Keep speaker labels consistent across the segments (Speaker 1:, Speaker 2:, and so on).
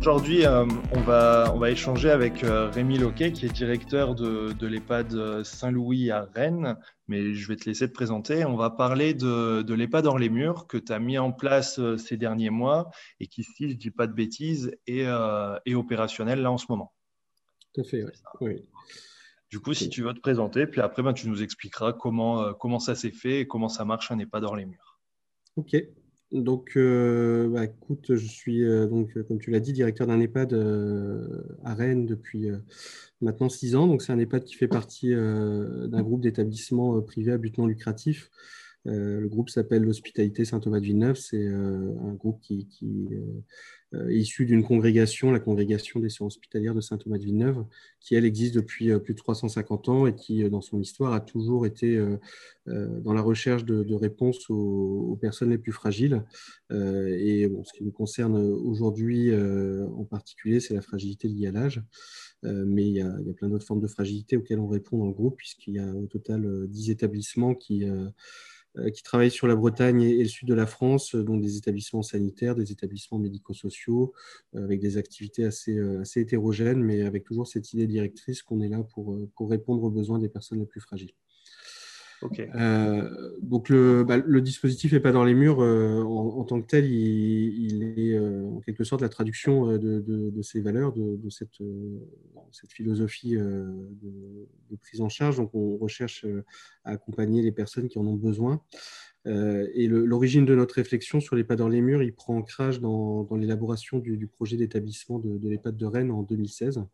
Speaker 1: Aujourd'hui, euh, on, va, on va échanger avec euh, Rémi Loquet, qui est directeur de, de l'EHPAD Saint-Louis à Rennes. Mais je vais te laisser te présenter. On va parler de, de l'EHPAD hors les murs que tu as mis en place euh, ces derniers mois et qui, si je ne dis pas de bêtises, est, est, opérationnel là en ce moment.
Speaker 2: Tout à fait, oui.
Speaker 1: Du coup, si tu veux te présenter, puis après, ben, tu nous expliqueras comment, comment ça s'est fait et comment ça marche un EHPAD hors les murs.
Speaker 2: Ok, donc, euh, bah, écoute, je suis, euh, donc, comme tu l'as dit, directeur d'un EHPAD euh, à Rennes depuis maintenant six ans. Donc, c'est un EHPAD qui fait partie d'un groupe d'établissements privés à but non lucratif. le groupe s'appelle l'Hospitalité Saint-Thomas de Villeneuve. C'est un groupe qui, qui euh, issu d'une congrégation, la congrégation des sciences hospitalières de Saint-Thomas de Villeneuve, qui, elle, existe depuis euh, plus de 350 ans et qui, euh, dans son histoire, a toujours été dans la recherche de, réponses aux, personnes les plus fragiles. et ce qui nous concerne aujourd'hui en particulier, c'est la fragilité liée à l'âge. mais il y, a, il y, a, plein d'autres formes de fragilité auxquelles on répond dans le groupe, puisqu'il y a au total 10 établissements qui euh, qui travaillent sur la Bretagne et, le sud de la France, euh, dont des établissements sanitaires, des établissements médico-sociaux, euh, avec des activités assez, hétérogènes, mais avec toujours cette idée directrice qu'on est là pour répondre aux besoins des personnes les plus fragiles. Euh, donc le, bah, dispositif n'est pas dans les murs euh, en, tant que tel, il, est euh, en quelque sorte la traduction de, ces valeurs, de, cette, philosophie de, prise en charge. Donc on recherche à accompagner les personnes qui en ont besoin. et l'origine de notre réflexion sur les pas dans les murs, il prend ancrage dans, dans l'élaboration du, du, projet d'établissement de, l'EHPAD de Rennes en 2016.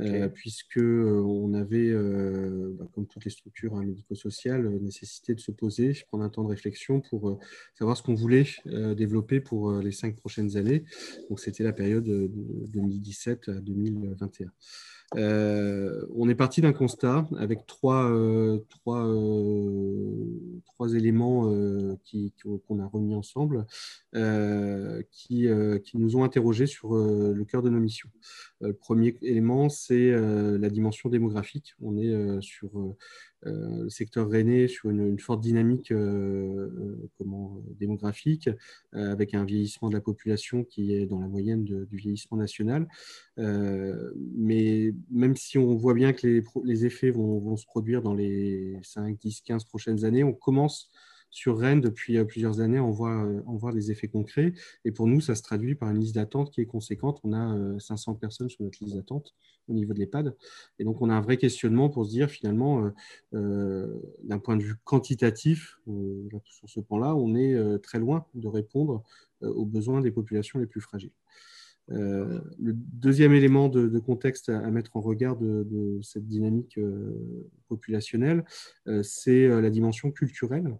Speaker 2: Euh, puisque euh, on avait, euh, bah, comme toutes les structures hein, médico-sociales, nécessité de se poser, prendre un temps de réflexion pour savoir ce qu'on voulait développer pour les cinq prochaines années. Donc c'était la période de 2017 à 2021. Euh, on est parti d'un constat avec trois, euh, trois, euh, trois éléments qu'on a remis ensemble qui, qui, nous ont interrogés sur le cœur de nos missions. le premier élément, c'est la dimension démographique. On est sur euh, le secteur rennais sur une, forte dynamique euh, euh, démographique, avec un vieillissement de la population qui est dans la moyenne du vieillissement national. mais même si on voit bien que les, effets vont, se produire dans les 5, 10, 15 prochaines années, on commence sur Rennes depuis plusieurs années, on voit, on voit les effets concrets. Et pour nous, ça se traduit par une liste d'attente qui est conséquente. On a 500 personnes sur notre liste d'attente au niveau de l'EHPAD. Et donc, on a un vrai questionnement pour se dire, finalement, euh, euh, d'un point de vue quantitatif, euh, sur ce point-là, on est très loin de répondre aux besoins des populations les plus fragiles. le deuxième élément de, contexte à, mettre en regard de cette dynamique populationnelle, c'est la dimension culturelle.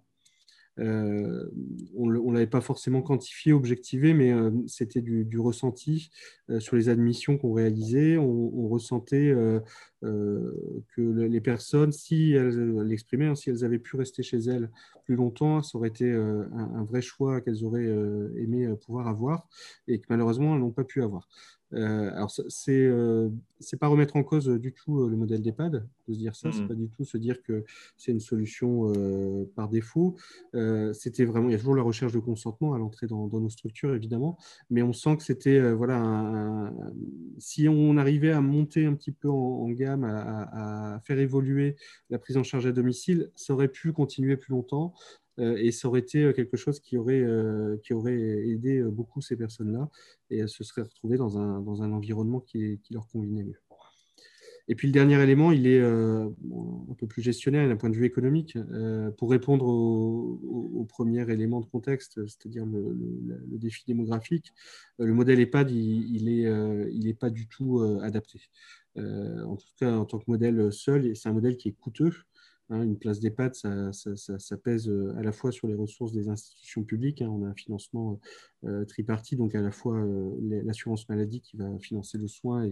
Speaker 2: Euh, on ne l'avait pas forcément quantifié, objectivé, mais euh, c'était du, ressenti euh, sur les admissions qu'on réalisait. On, ressentait que les personnes, si elles l'exprimaient, hein, si elles avaient pu rester chez elles plus longtemps, ça aurait été un, vrai choix qu'elles auraient aimé pouvoir avoir et que malheureusement, elles n'ont pas pu avoir. Euh, alors, c'est euh, c'est pas remettre en cause du tout euh, le modèle d'EHPAD, de se dire ça, c'est mmh. pas du tout se dire que c'est une solution par défaut. c'était vraiment, il y a toujours la recherche de consentement à l'entrée dans, nos structures, évidemment, mais on sent que c'était, voilà, si on arrivait à monter un petit peu en, gamme, à, à, faire évoluer la prise en charge à domicile, ça aurait pu continuer plus longtemps. Euh, et ça aurait été euh, quelque chose qui aurait, euh, aidé beaucoup ces personnes-là et elles se seraient retrouvées dans un, environnement qui, leur convenait mieux. Et puis le dernier élément, il est un peu plus gestionnaire d'un point de vue économique. pour répondre au, premier élément de contexte, c'est-à-dire le, défi démographique, le modèle EHPAD, il n'est pas du tout adapté. en tout cas, en tant que modèle seul, c'est un modèle qui est coûteux. Hein, une place d'EHPAD, ça, ça, pèse euh, à la fois sur les ressources des institutions publiques. Hein. on a un financement tripartite, donc à la fois l'assurance maladie qui va financer le soin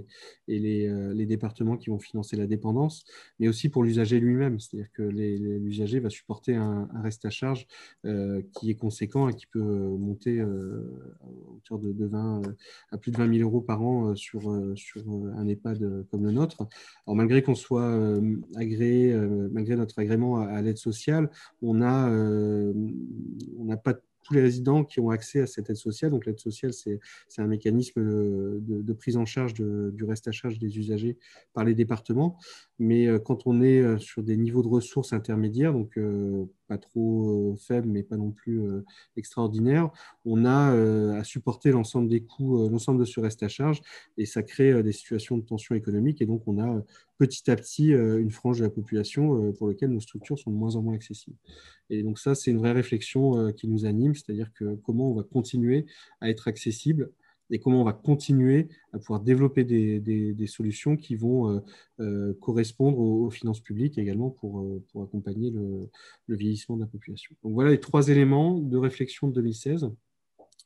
Speaker 2: et, les, départements qui vont financer la dépendance, mais aussi pour l'usager lui-même, c'est-à-dire que l'usager va supporter un, reste à charge qui est conséquent et qui peut monter à de 20, à plus de 20 000 euros par an sur, sur un EHPAD comme le nôtre. Alors malgré qu'on soit agréé, malgré notre agrément à, l'aide sociale, on n'a on n'a pas tous les résidents qui ont accès à cette aide sociale. Donc l'aide sociale, c'est un mécanisme de, prise en charge du reste à charge des usagers par les départements. Mais euh, quand on est euh, sur des niveaux de ressources intermédiaires, donc euh, pas trop faibles, mais pas non plus extraordinaires, on a à supporter l'ensemble des coûts, l'ensemble de ce reste à charge, et ça crée des situations de tension économique. Et donc, on a petit à petit une frange de la population pour laquelle nos structures sont de moins en moins accessibles. Et donc, ça, c'est une vraie réflexion qui nous anime, c'est-à-dire que comment on va continuer à être accessible et comment on va continuer à pouvoir développer des, solutions qui vont euh, euh, correspondre aux, finances publiques également pour, euh, accompagner le, vieillissement de la population. Voilà les trois éléments de réflexion de 2016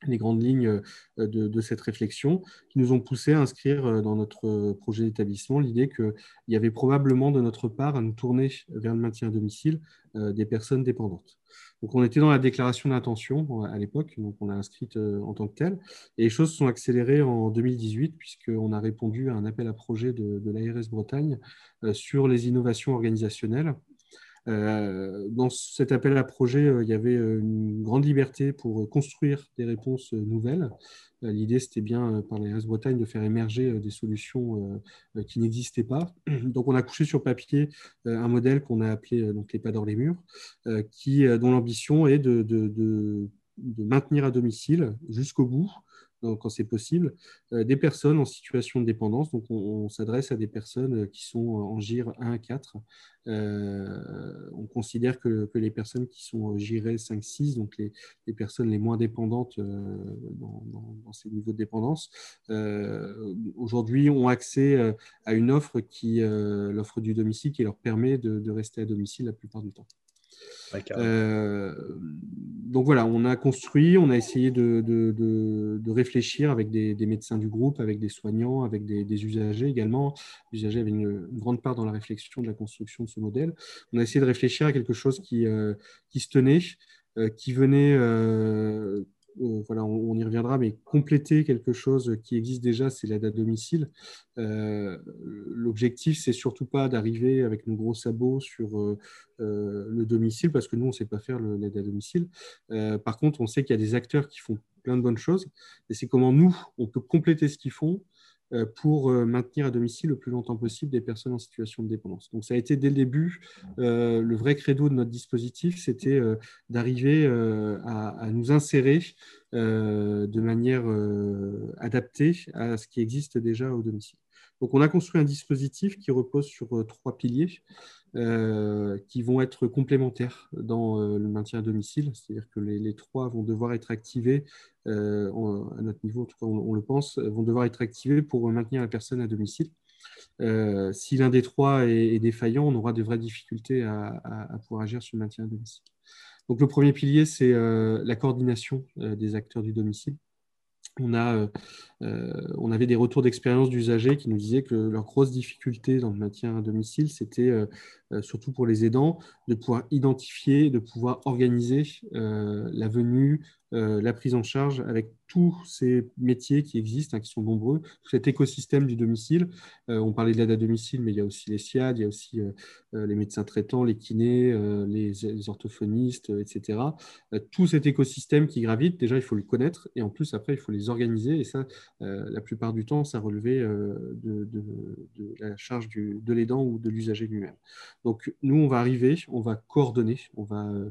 Speaker 2: les grandes lignes de, cette réflexion qui nous ont poussé à inscrire dans notre projet d'établissement l'idée qu'il y avait probablement de notre part à nous tourner vers le maintien à domicile des personnes dépendantes. Donc, on était dans la déclaration d'intention à l'époque, donc on l'a inscrite euh, en tant que telle. Et les choses sont accélérées en 2018, puisqu'on a répondu à un appel à projet de, l'ARS Bretagne euh, sur les innovations organisationnelles. Euh, dans cet appel à projet, il y avait une grande liberté pour construire des réponses nouvelles. L'idée, c'était bien, par l'ARS Bretagne, de faire émerger des solutions qui n'existaient pas. Donc, on a couché sur papier un modèle qu'on a appelé donc, les pas dans les murs, qui, dont l'ambition est de, maintenir à domicile jusqu'au bout quand c'est possible, euh, des personnes en situation de dépendance. Donc, on, s'adresse à des personnes qui sont en GIR 1 à 4. Euh, on considère que, les personnes qui sont en GIR 5-6, donc les, personnes les moins dépendantes euh, dans, ces niveaux de dépendance, aujourd'hui ont accès à une offre qui, l'offre du domicile, qui leur permet de rester à domicile la plupart du temps. Euh, donc voilà, on a construit, on a essayé de, de, réfléchir avec des, médecins du groupe, avec des soignants, avec des, usagers également. Les usagers avaient une, grande part dans la réflexion de la construction de ce modèle. On a essayé de réfléchir à quelque chose qui, euh, qui se tenait, euh, qui venait euh, voilà, on, y reviendra, mais compléter quelque chose qui existe déjà, c'est l'aide à domicile. Euh, l'objectif, c'est surtout pas d'arriver avec nos gros sabots sur euh, le domicile, parce que nous, on ne sait pas faire l'aide à domicile. par contre, on sait qu'il y a des acteurs qui font plein de bonnes choses, et c'est comment nous, on peut compléter ce qu'ils font euh, pour euh, maintenir à domicile le plus longtemps possible des personnes en situation de dépendance. Donc ça a été dès le début euh, le vrai credo de notre dispositif, c'était d'arriver à, nous insérer de manière adaptée à ce qui existe déjà au domicile. Donc on a construit un dispositif qui repose sur trois piliers. Euh, qui vont être complémentaires dans euh, le maintien à domicile, c'est-à-dire que les, trois vont devoir être activés, euh, à notre niveau, en tout cas on, le pense, vont devoir être activés pour maintenir la personne à domicile. si l'un des trois est, défaillant, on aura de vraies difficultés à, pouvoir agir sur le maintien à domicile. Donc le premier pilier, c'est la coordination des acteurs du domicile. On, a, on, avait des retours d'expérience d'usagers qui nous disaient que leur grosse difficulté dans le maintien à domicile, c'était euh, surtout pour les aidants, de pouvoir identifier, de pouvoir organiser euh, la venue, euh, la prise en charge avec tous ces métiers qui existent, hein, qui sont nombreux, cet écosystème du domicile. on parlait de l'aide à domicile, mais il y a aussi les SIAD, il y a aussi les médecins traitants, les kinés, les, orthophonistes, etc. tout cet écosystème qui gravite, déjà, il faut le connaître, et en plus, après, il faut les organiser, et ça, la plupart du temps, ça relevait de, la charge de l'aidant ou de l'usager lui-même. Donc nous, on va arriver, on va coordonner, on va euh, euh,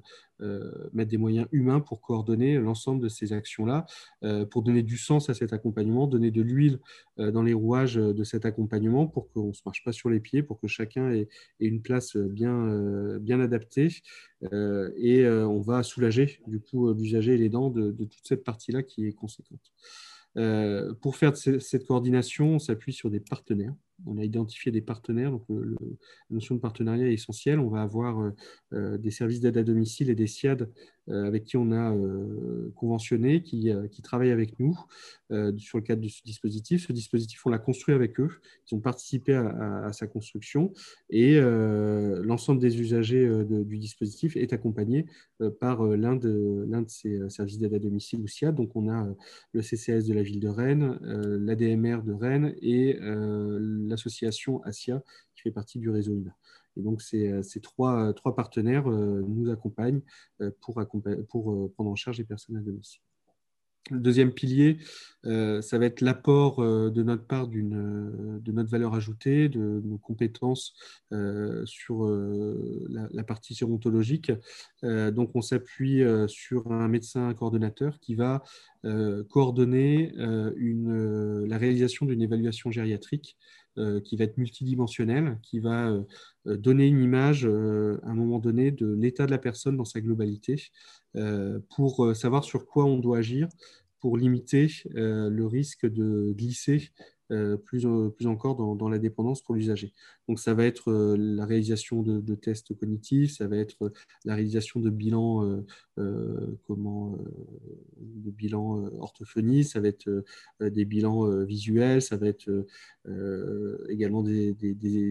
Speaker 2: mettre des moyens humains pour coordonner l'ensemble de ces actions-là, euh, pour donner du sens à cet accompagnement, donner de l'huile dans les rouages de cet accompagnement pour qu'on ne se marche pas sur les pieds, pour que chacun ait, une place bien, adaptée. et on va soulager du coup l'usager et les dents de toute cette partie-là qui est conséquente. Euh, pour faire cette coordination, on s'appuie sur des partenaires. On a identifié des partenaires, donc la notion de partenariat est essentielle. On va avoir euh, euh, des services d'aide à domicile et des SIAD avec qui on a conventionné, qui, qui travaillent avec nous sur le cadre de ce dispositif. Ce dispositif, on l'a construit avec eux. Ils ont participé à, sa construction et l'ensemble des usagers du dispositif est accompagné par l'un de, de ces services d'aide à domicile ou SIAD. Donc, on a le CCS de la ville de Rennes, l'ADMR de Rennes et l'association ASIA qui fait partie du réseau INA. Et donc, ces, euh, trois, trois, partenaires euh, nous accompagnent euh, pour, prendre en charge les personnes à domicile. Le deuxième pilier, ça va être l'apport de notre part de notre valeur ajoutée, de nos compétences sur la, partie gérontologique. donc, on s'appuie sur un médecin coordonnateur qui va coordonner la réalisation d'une évaluation gériatrique euh, qui va être multidimensionnel, qui va euh, euh, donner une image à un moment donné de l'état de la personne dans sa globalité, pour savoir sur quoi on doit agir pour limiter le risque de glisser euh, plus encore dans, la dépendance pour l'usager. Donc ça va être euh, la réalisation de, tests cognitifs, ça va être la réalisation de bilans, euh, comment, de bilans orthophonie, ça va être des bilans visuels, ça va être également des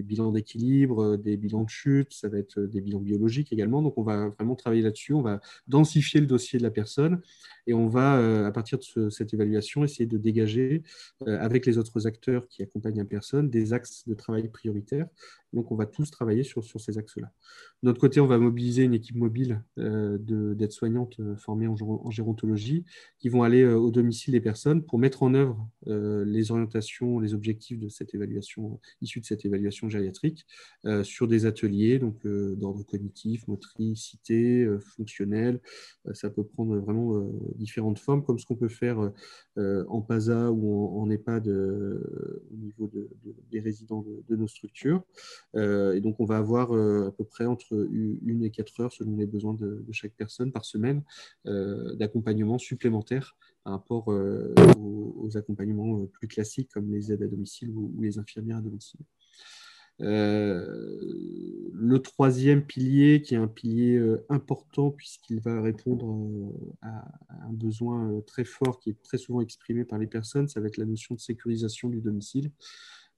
Speaker 2: bilans d'équilibre, des bilans de chute, ça va être des bilans biologiques également. Donc on va vraiment travailler là-dessus, on va densifier le dossier de la personne et on va, à partir de cette évaluation, essayer de dégager avec les autres acteurs qui accompagnent la personne des axes de travail prioritaires. Donc, on va tous travailler sur, ces axes-là. De notre côté, on va mobiliser une équipe mobile euh, d'aides-soignantes euh, formées en, gérontologie qui vont aller euh, au domicile des personnes pour mettre en œuvre les orientations, les objectifs de cette évaluation, issus de cette évaluation gériatrique, sur des ateliers donc d'ordre cognitif, motricité, fonctionnel. ça peut prendre vraiment différentes formes, comme ce qu'on peut faire en PASA ou en, EHPAD au niveau des résidents de, nos structures. Et donc, on va avoir à peu près entre une et quatre heures selon les besoins de, chaque personne par semaine euh, d'accompagnement supplémentaire par rapport euh, aux, accompagnements euh, plus classiques comme les aides à domicile ou, les infirmières à domicile. le troisième pilier, qui est un pilier important puisqu'il va répondre à, un besoin très fort qui est très souvent exprimé par les personnes, ça va être la notion de sécurisation du domicile.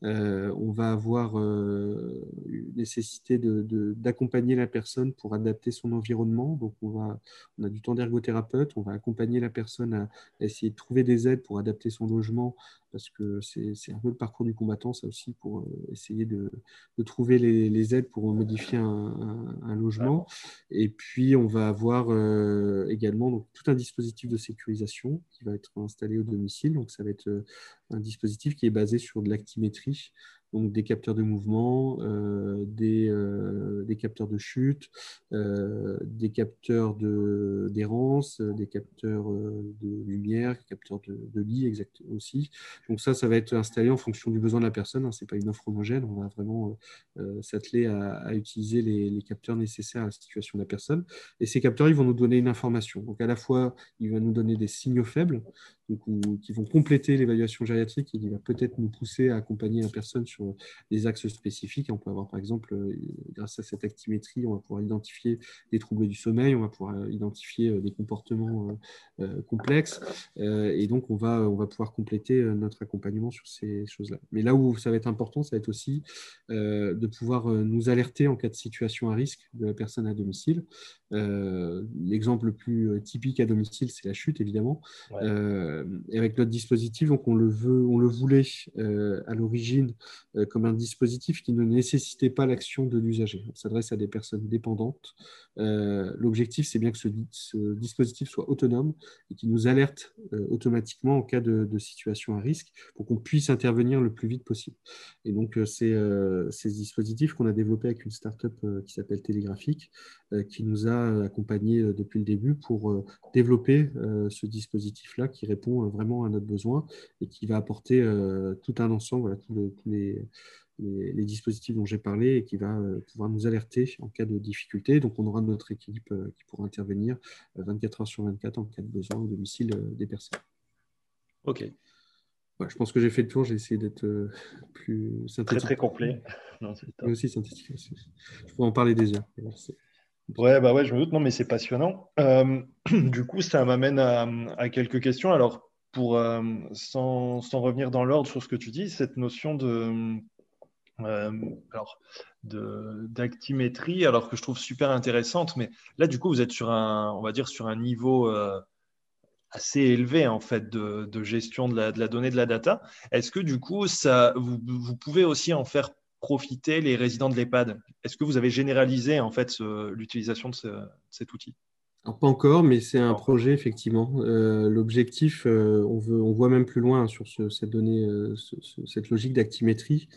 Speaker 2: Euh, on va avoir euh, une nécessité d'accompagner la personne pour adapter son environnement. Donc, on, va, on a du temps d'ergothérapeute, on va accompagner la personne à, essayer de trouver des aides pour adapter son logement parce que c'est un peu le parcours du combattant, ça aussi, pour euh, essayer de, trouver les, aides pour modifier un, logement. Et puis, on va avoir euh, également donc, tout un dispositif de sécurisation qui va être installé au domicile. Donc, ça va être euh, un dispositif qui est basé sur de l'actimétrie donc des capteurs de mouvement, euh, des, euh, des, capteurs de chute, euh, des capteurs d'errance, des capteurs de lumière, capteurs de, de lit exact, aussi. Donc ça, ça va être installé en fonction du besoin de la personne. Hein. Ce n'est pas une offre homogène. On va vraiment s'atteler à, à, utiliser les, les, capteurs nécessaires à la situation de la personne. Et ces capteurs, ils vont nous donner une information. Donc à la fois, ils vont nous donner des signaux faibles, qui vont compléter l'évaluation gériatrique et qui va peut-être nous pousser à accompagner la personne sur des axes spécifiques. On peut avoir, par exemple, euh, grâce à cette actimétrie, on va pouvoir identifier des troubles du sommeil, on va pouvoir euh, identifier euh, des comportements complexes, et donc on va, on va pouvoir compléter notre accompagnement sur ces choses-là. Mais là où ça va être important, ça va être aussi de pouvoir nous alerter en cas de situation à risque de la personne à domicile. L'exemple le plus typique à domicile, c'est la chute, évidemment. Euh, et avec notre dispositif, donc on le, veut, on le voulait euh, à l'origine euh, comme un dispositif qui ne nécessitait pas l'action de l'usager. On s'adresse à des personnes dépendantes. L'objectif, c'est bien que ce, dispositif soit autonome et qui nous alerte automatiquement en cas de, situation à risque pour qu'on puisse intervenir le plus vite possible. Et donc, c'est ces dispositifs qu'on a développés avec une start-up qui s'appelle Télégraphique, qui nous a accompagnés depuis le début pour développer ce dispositif-là qui répond euh, vraiment à notre besoin et qui va apporter euh, tout un ensemble, tous les, les, dispositifs dont j'ai parlé et qui va euh, pouvoir nous alerter en cas de difficulté. Donc, on aura notre équipe qui pourra intervenir 24 heures sur 24 en cas de besoin au domicile des personnes.
Speaker 3: OK.
Speaker 2: je pense que j'ai fait le tour. J'ai essayé d'être plus
Speaker 3: synthétique. Très, très complet.
Speaker 2: Non, aussi synthétique. Je pourrais en parler des heures.
Speaker 1: Ouais, bah ouais, je me doute. Non, mais c'est passionnant. Euh, du coup, ça m'amène à, quelques questions. Alors, pour euh, sans, revenir dans l'ordre sur ce que tu dis, cette notion de alors d'actimétrie, alors que je trouve super intéressante, mais là, du coup, vous êtes sur un, on va dire, sur un niveau assez élevé en fait de, gestion de la, de la, donnée de la data. Est-ce que du coup, ça, vous, vous, pouvez aussi en faire profiter les résidents de l'EHPAD Est-ce que vous avez généralisé en fait l'utilisation de, cet outil?
Speaker 2: Pas encore, mais c'est un projet effectivement. Euh, l'objectif, euh, on, voit même plus loin sur cette donnée, euh, cette logique d'actimétrie.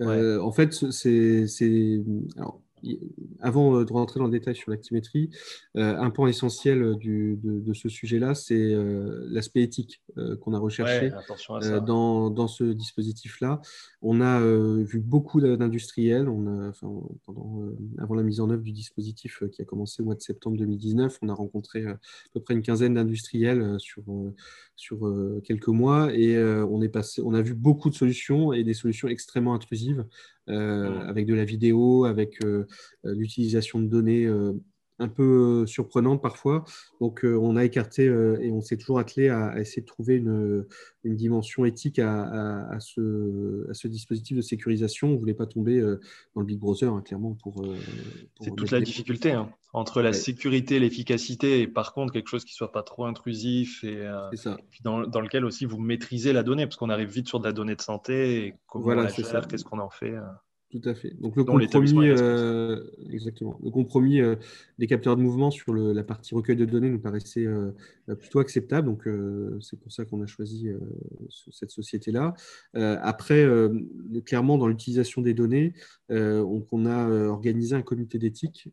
Speaker 2: En fait, c'est avant euh, de rentrer dans le détail sur l'actimétrie, euh, un point essentiel de, ce sujet-là, c'est euh, l'aspect éthique qu'on a recherché dans, dans, ce dispositif-là. On a vu beaucoup d'industriels. avant la mise en œuvre du dispositif qui a commencé au mois de septembre 2019, on a rencontré à peu près une quinzaine d'industriels sur, sur quelques mois et on, est passé, on a vu beaucoup de solutions et des solutions extrêmement intrusives euh, avec de la vidéo, avec euh, euh, l'utilisation de données un peu surprenante parfois. Donc, on a écarté et on s'est toujours attelé à, essayer de trouver une, une dimension éthique à, à, ce, à, ce, dispositif de sécurisation. On ne voulait pas tomber dans le Big Brother, hein, clairement. Pour,
Speaker 1: C'est toute la difficulté hein, entre la sécurité, l'efficacité et par contre quelque chose qui ne soit pas trop intrusif et, dans, dans, lequel aussi vous maîtrisez la donnée parce qu'on arrive vite sur de la donnée de santé et comment voilà, on la qu'est-ce qu'on en fait.
Speaker 2: Tout à fait. Donc le compromis, euh, exactement. Le compromis euh, des capteurs de mouvement sur la partie recueil de données nous paraissait euh, plutôt acceptable. Donc c'est pour ça qu'on a choisi cette société-là. après, clairement, dans l'utilisation des données, on, a organisé un comité d'éthique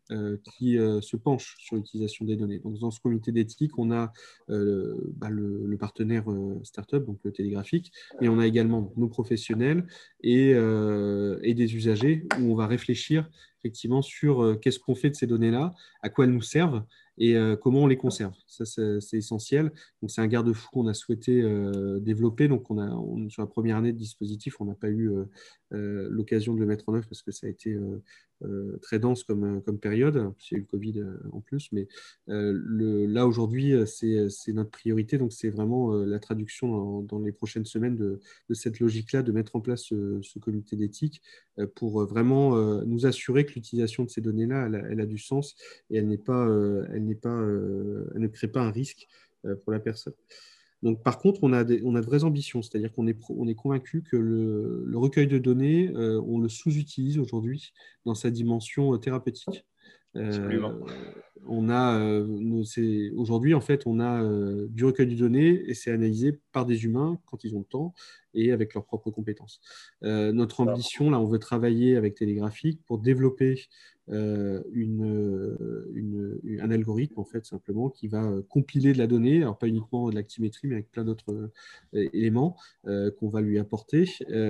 Speaker 2: qui se penche sur l'utilisation des données. Donc dans ce comité d'éthique, on a bah, le, partenaire startup, donc le télégraphique, et on a également nos professionnels et, et des usagers où on va réfléchir effectivement sur euh, qu'est-ce qu'on fait de ces données-là, à quoi elles nous servent et euh, comment on les conserve. Ça, c'est essentiel. Donc, c'est un garde-fou qu'on a souhaité euh, développer. Donc, on a, sur la première année de dispositif, on n'a pas eu l'occasion de le mettre en œuvre parce que ça a été euh, très dense comme, euh, comme période. C'est le Covid euh, en plus, mais là aujourd'hui, c'est notre priorité. Donc, c'est vraiment la traduction dans, les prochaines semaines de, de cette logique-là, de mettre en place ce, comité d'éthique pour vraiment nous assurer que l'utilisation de ces données-là, elle, elle, a du sens et elle, pas, elle, pas, elle ne crée pas un risque pour la personne. Donc, par contre, on a, de vraies ambitions, c'est-à-dire qu'on est, on convaincu que le, recueil de données, euh, on le sous-utilise aujourd'hui dans sa dimension euh, thérapeutique. Euh, on a aujourd'hui en fait on a du recueil de données et c'est analysé par des humains quand ils ont le temps et avec leurs propres compétences. notre ambition là, on veut travailler avec Télégraphique pour développer euh, une, un algorithme, en fait, simplement, qui va euh, compiler de la donnée, alors pas uniquement de l'actimétrie, mais avec plein d'autres euh, éléments qu'on va lui apporter,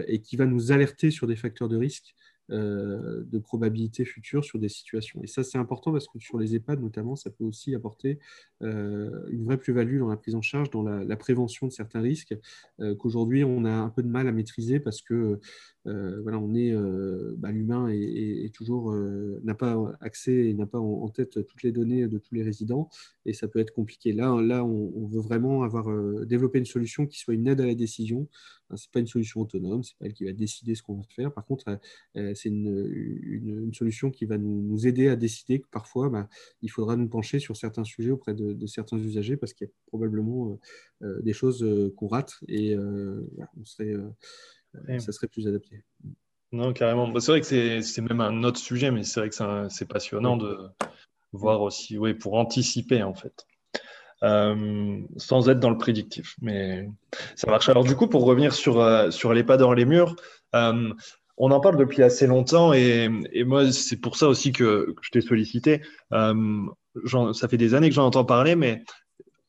Speaker 2: et qui va nous alerter sur des facteurs de risque euh, de probabilité future sur des situations. Et ça, c'est important parce que sur les EHPAD, notamment, ça peut aussi apporter euh, une vraie plus-value dans la prise en charge, dans la, prévention de certains risques euh, qu'aujourd'hui, on a un peu de mal à maîtriser parce que voilà, on est, bah, l'humain est, toujours n'a pas accès et n'a pas en, tête toutes les données de tous les résidents et ça peut être compliqué. Là, là on, on veut vraiment avoir développé une solution qui soit une aide à la décision ce n'est pas une solution autonome, ce n'est pas elle qui va décider ce qu'on va faire. Par contre, euh, euh, c'est une, solution qui va nous, aider à décider que parfois, bah, il faudra nous pencher sur certains sujets auprès de, certains usagers parce qu'il y a probablement euh, des choses qu'on rate et on serait, ça serait plus adapté.
Speaker 1: Non, carrément. Bah, c'est vrai que c'est même un autre sujet, mais c'est vrai que c'est passionnant de voir aussi, oui, pour anticiper en fait. Euh, sans être dans le prédictif. Mais ça marche. Alors du coup, pour revenir sur, euh, sur les pas dans les murs, euh, on en parle depuis assez longtemps et, moi, c'est pour ça aussi que, je t'ai sollicité. ça fait des années que j'en entends parler, mais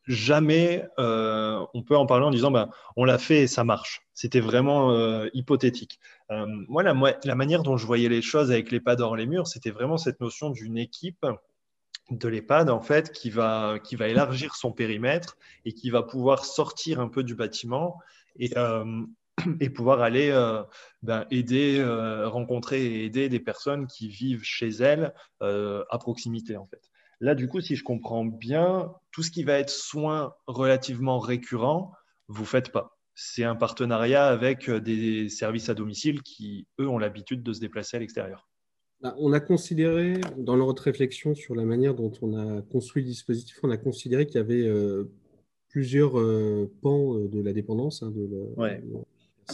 Speaker 1: jamais on peut en parler en disant ben, on l'a fait et ça marche. C'était vraiment hypothétique. moi, la, la, manière dont je voyais les choses avec les pas dans les murs, c'était vraiment cette notion d'une équipe de l'EHPAD en fait qui va, qui va élargir son périmètre et qui va pouvoir sortir un peu du bâtiment et, euh, et pouvoir aller ben, aider, rencontrer et aider des personnes qui vivent chez elles à proximité en fait. Là, du coup, si je comprends bien, tout ce qui va être soins relativement récurrents, vous faites pas. C'est un partenariat avec des services à domicile qui, eux, ont l'habitude de se déplacer à l'extérieur.
Speaker 2: Bah, on a considéré, dans notre réflexion sur la manière dont on a construit le dispositif, on a considéré qu'il y avait plusieurs pans de la dépendance, hein, de, la,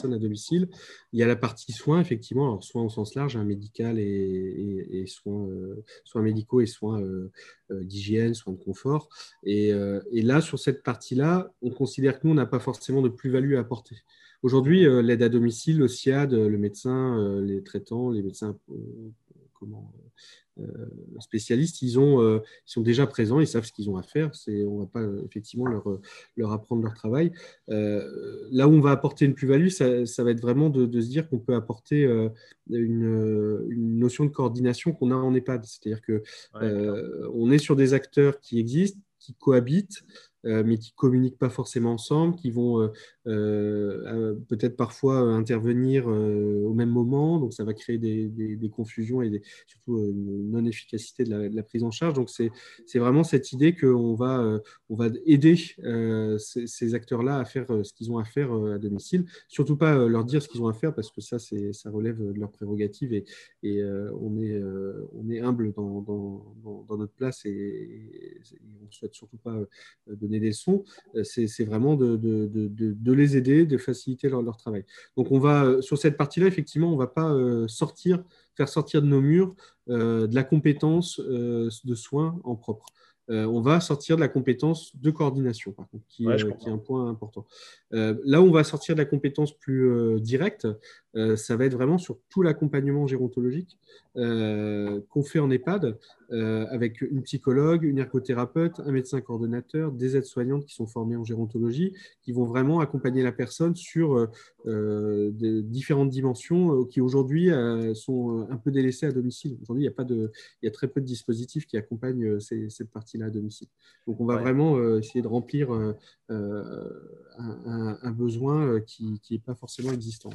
Speaker 2: à domicile. Il y a la partie soins, effectivement, alors soins au sens large, hein, médical et, soins, euh, soins médicaux et soins euh, euh, d'hygiène, soins de confort. Et, là, sur cette partie-là, on considère que nous, on n'a pas forcément de plus-value à apporter. Aujourd'hui, l'aide à domicile, le SIAD, le médecin, les traitants, les médecins comment, euh, spécialistes, ils, ont, euh, ils sont déjà présents, ils savent ce qu'ils ont à faire. On ne va pas euh, effectivement leur, leur apprendre leur travail. là où on va apporter une plus-value, ça, ça, va être vraiment de, de se dire qu'on peut apporter une, une, notion de coordination qu'on a en EHPAD. C'est-à-dire que on est sur des acteurs qui existent, qui cohabitent, euh, mais qui communiquent pas forcément ensemble, qui vont euh, euh, peut-être parfois intervenir au même moment, donc ça va créer des, confusions et surtout une non-efficacité de, la, prise en charge. Donc c'est vraiment cette idée qu'on va, on va aider ces, acteurs-là à faire ce qu'ils ont à faire à domicile, surtout pas leur dire ce qu'ils ont à faire parce que ça, ça relève de leur prérogative et, on, est, on est humble dans, dans, notre place et, et on ne souhaite surtout pas donner des sons, euh, c'est vraiment de, de, les aider, de faciliter leur, travail. Donc on va, euh, sur cette partie-là, effectivement, on ne va pas euh, sortir, faire sortir de nos murs de la compétence de soins en propre. on va sortir de la compétence de coordination, par contre, qui, qui est un point important. là où on va sortir de la compétence plus directe, ça va être vraiment sur tout l'accompagnement gérontologique qu'on fait en EHPAD euh, avec une psychologue, une ergothérapeute, un médecin coordonnateur, des aides-soignantes qui sont formées en gérontologie, qui vont vraiment accompagner la personne sur euh, euh, différentes dimensions qui aujourd'hui sont un peu délaissées à domicile. Aujourd'hui, il y a pas de, il y a très peu de dispositifs qui accompagnent cette partie-là à domicile. Donc, on va vraiment essayer de remplir un, besoin qui n'est pas forcément existant.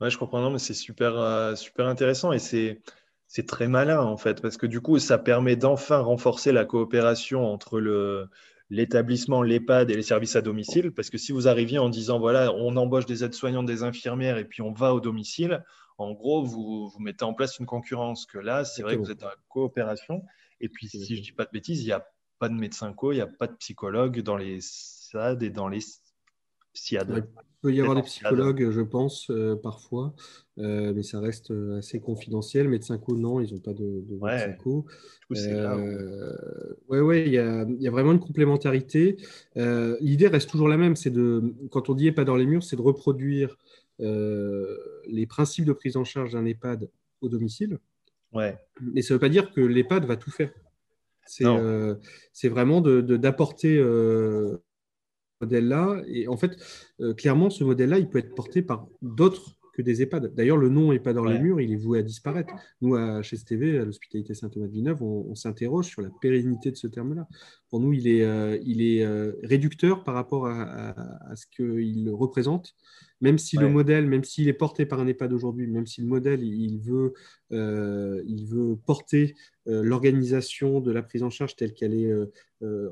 Speaker 1: Ouais, je comprends, non, mais c'est super, super intéressant et c'est c'est très malin en fait, parce que du coup, ça permet d'enfin renforcer la coopération entre le, l'établissement, l'EHPAD et les services à domicile. Parce que si vous arriviez en disant, voilà, on embauche des aides-soignantes, des infirmières et puis on va au domicile, en gros, vous, vous mettez en place une concurrence. Que là, c'est vrai que vous êtes dans la coopération. Et puis, si je ne dis pas de bêtises, il n'y a pas de médecin co, il n'y a pas de psychologue dans les SAD et dans les
Speaker 2: Il peut y avoir des psychologues, je pense, euh, parfois, euh, mais ça reste euh, assez confidentiel. Médecins co, non, ils n'ont pas de, de ouais. co. Oui, ouais, il y, a, y, a, vraiment une complémentarité. L'idée reste toujours la même, c'est de, quand on dit pas dans les murs, c'est de reproduire les principes de prise en charge d'un EHPAD au domicile.
Speaker 1: Ouais.
Speaker 2: Mais ça ne veut pas dire que l'EHPAD va tout faire. C'est vraiment d'apporter modèle-là. Et en fait, euh, clairement, ce modèle-là, il peut être porté par d'autres que des EHPAD. D'ailleurs, le nom EHPAD dans les murs, il est voué à disparaître. Nous, à STV, à l'hospitalité Saint-Thomas-de-Villeneuve, on, s'interroge sur la pérennité de ce terme-là. Pour nous, il est, euh, il est euh, réducteur par rapport à, à ce qu'il représente même si le modèle, même s'il est porté par un EHPAD aujourd'hui, même si le modèle, il veut, euh, il veut porter l'organisation de la prise en charge telle qu'elle est